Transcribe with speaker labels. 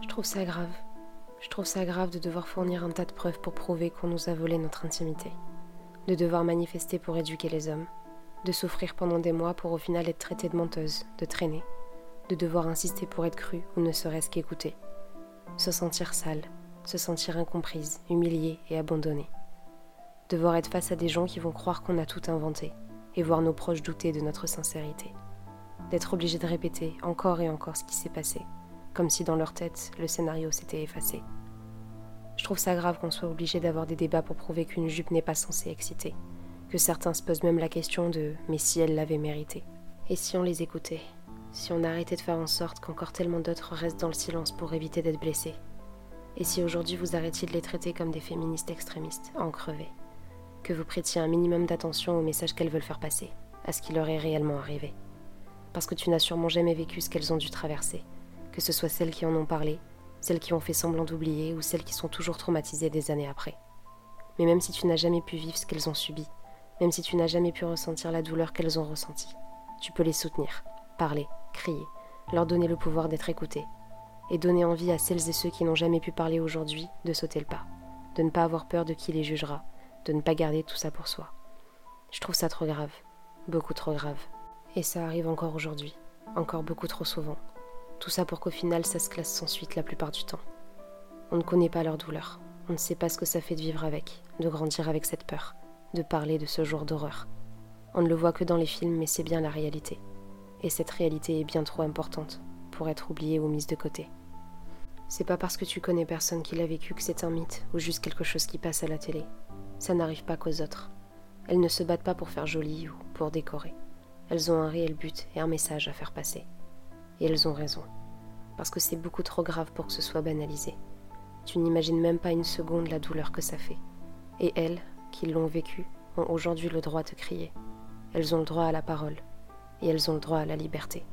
Speaker 1: Je trouve ça grave. Je trouve ça grave de devoir fournir un tas de preuves pour prouver qu'on nous a volé notre intimité. De devoir manifester pour éduquer les hommes. De souffrir pendant des mois pour au final être traité de menteuse, de traîner. De devoir insister pour être crue ou ne serait-ce qu'écoutée. Se sentir sale, se sentir incomprise, humiliée et abandonnée. Devoir être face à des gens qui vont croire qu'on a tout inventé et voir nos proches douter de notre sincérité. D'être obligé de répéter encore et encore ce qui s'est passé, comme si dans leur tête le scénario s'était effacé. Je trouve ça grave qu'on soit obligé d'avoir des débats pour prouver qu'une jupe n'est pas censée exciter, que certains se posent même la question de mais si elle l'avait mérité? Et si on les écoutait Si on arrêtait de faire en sorte qu'encore tellement d'autres restent dans le silence pour éviter d'être blessés Et si aujourd'hui vous arrêtiez de les traiter comme des féministes extrémistes, en crever Que vous prêtiez un minimum d'attention au message qu'elles veulent faire passer, à ce qui leur est réellement arrivé Parce que tu n'as sûrement jamais vécu ce qu'elles ont dû traverser que ce soit celles qui en ont parlé, celles qui ont fait semblant d'oublier ou celles qui sont toujours traumatisées des années après. Mais même si tu n'as jamais pu vivre ce qu'elles ont subi, même si tu n'as jamais pu ressentir la douleur qu'elles ont ressentie, tu peux les soutenir, parler, crier, leur donner le pouvoir d'être écoutées, et donner envie à celles et ceux qui n'ont jamais pu parler aujourd'hui de sauter le pas, de ne pas avoir peur de qui les jugera, de ne pas garder tout ça pour soi. Je trouve ça trop grave, beaucoup trop grave. Et ça arrive encore aujourd'hui, encore beaucoup trop souvent. Tout ça pour qu'au final ça se classe sans suite la plupart du temps. On ne connaît pas leur douleur. On ne sait pas ce que ça fait de vivre avec, de grandir avec cette peur, de parler de ce jour d'horreur. On ne le voit que dans les films, mais c'est bien la réalité. Et cette réalité est bien trop importante pour être oubliée ou mise de côté. C'est pas parce que tu connais personne qui l'a vécu que c'est un mythe ou juste quelque chose qui passe à la télé. Ça n'arrive pas qu'aux autres. Elles ne se battent pas pour faire joli ou pour décorer. Elles ont un réel but et un message à faire passer. Et elles ont raison. Parce que c'est beaucoup trop grave pour que ce soit banalisé. Tu n'imagines même pas une seconde la douleur que ça fait. Et elles, qui l'ont vécu, ont aujourd'hui le droit de crier. Elles ont le droit à la parole. Et elles ont le droit à la liberté.